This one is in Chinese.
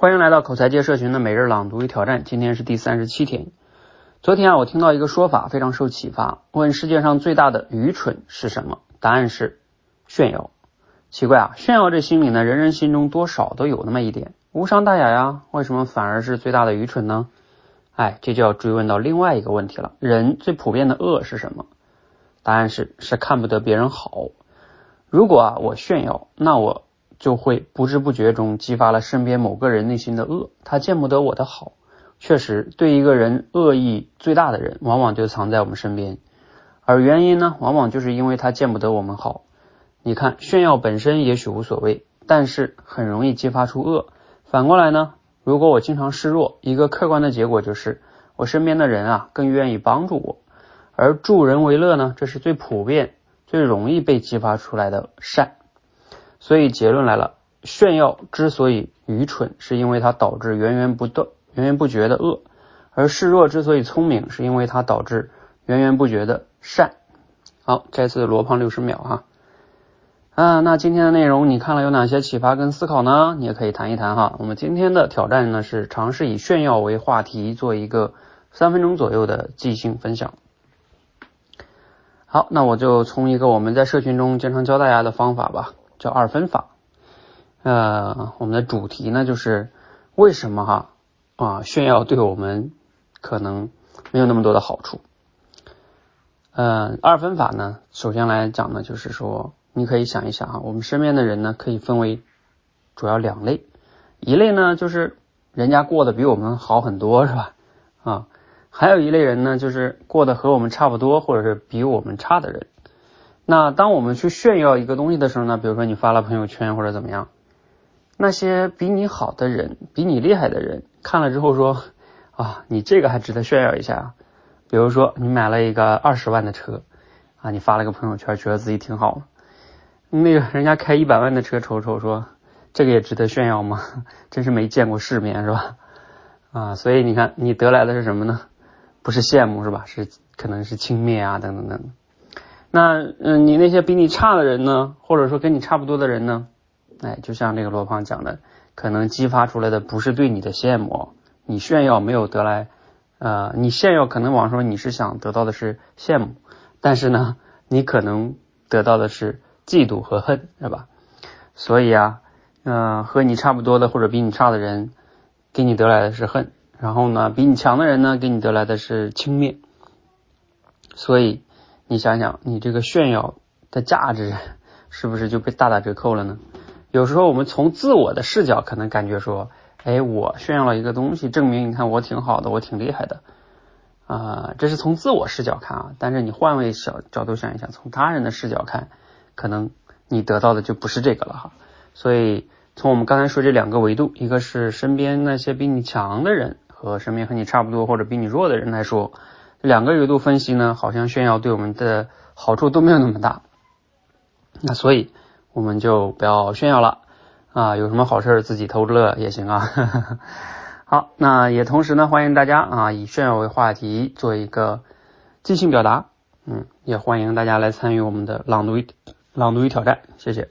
欢迎来到口才界社群的每日朗读与挑战，今天是第三十七天。昨天啊，我听到一个说法非常受启发，问世界上最大的愚蠢是什么？答案是炫耀。奇怪啊，炫耀这心理呢，人人心中多少都有那么一点，无伤大雅呀，为什么反而是最大的愚蠢呢？哎，这就要追问到另外一个问题了，人最普遍的恶是什么？答案是是看不得别人好。如果啊我炫耀，那我。就会不知不觉中激发了身边某个人内心的恶，他见不得我的好。确实，对一个人恶意最大的人，往往就藏在我们身边，而原因呢，往往就是因为他见不得我们好。你看，炫耀本身也许无所谓，但是很容易激发出恶。反过来呢，如果我经常示弱，一个客观的结果就是我身边的人啊更愿意帮助我，而助人为乐呢，这是最普遍、最容易被激发出来的善。所以结论来了，炫耀之所以愚蠢，是因为它导致源源不断、源源不绝的恶；而示弱之所以聪明，是因为它导致源源不绝的善。好，再次罗胖六十秒哈。啊，那今天的内容你看了有哪些启发跟思考呢？你也可以谈一谈哈。我们今天的挑战呢是尝试以炫耀为话题，做一个三分钟左右的即兴分享。好，那我就从一个我们在社群中经常教大家的方法吧。叫二分法，呃，我们的主题呢就是为什么哈啊炫耀对我们可能没有那么多的好处。嗯，二分法呢，首先来讲呢，就是说你可以想一想啊，我们身边的人呢可以分为主要两类，一类呢就是人家过得比我们好很多是吧？啊，还有一类人呢就是过得和我们差不多或者是比我们差的人。那当我们去炫耀一个东西的时候呢，比如说你发了朋友圈或者怎么样，那些比你好的人、比你厉害的人看了之后说啊，你这个还值得炫耀一下。比如说你买了一个二十万的车啊，你发了个朋友圈，觉得自己挺好。那个人家开一百万的车，瞅瞅说这个也值得炫耀吗？真是没见过世面是吧？啊，所以你看你得来的是什么呢？不是羡慕是吧？是可能是轻蔑啊等等等。那嗯，你那些比你差的人呢，或者说跟你差不多的人呢，哎，就像这个罗胖讲的，可能激发出来的不是对你的羡慕，你炫耀没有得来，呃，你炫耀可能往说你是想得到的是羡慕，但是呢，你可能得到的是嫉妒和恨，是吧？所以啊，嗯，和你差不多的或者比你差的人，给你得来的是恨，然后呢，比你强的人呢，给你得来的是轻蔑，所以。你想想，你这个炫耀的价值是不是就被大打折扣了呢？有时候我们从自我的视角可能感觉说，哎，我炫耀了一个东西，证明你看我挺好的，我挺厉害的啊，这是从自我视角看啊。但是你换位小角度想一想，从他人的视角看，可能你得到的就不是这个了哈。所以从我们刚才说这两个维度，一个是身边那些比你强的人和身边和你差不多或者比你弱的人来说。两个维度分析呢，好像炫耀对我们的好处都没有那么大，那所以我们就不要炫耀了啊，有什么好事自己偷着乐也行啊。好，那也同时呢，欢迎大家啊以炫耀为话题做一个即兴表达，嗯，也欢迎大家来参与我们的朗读朗读与挑战，谢谢。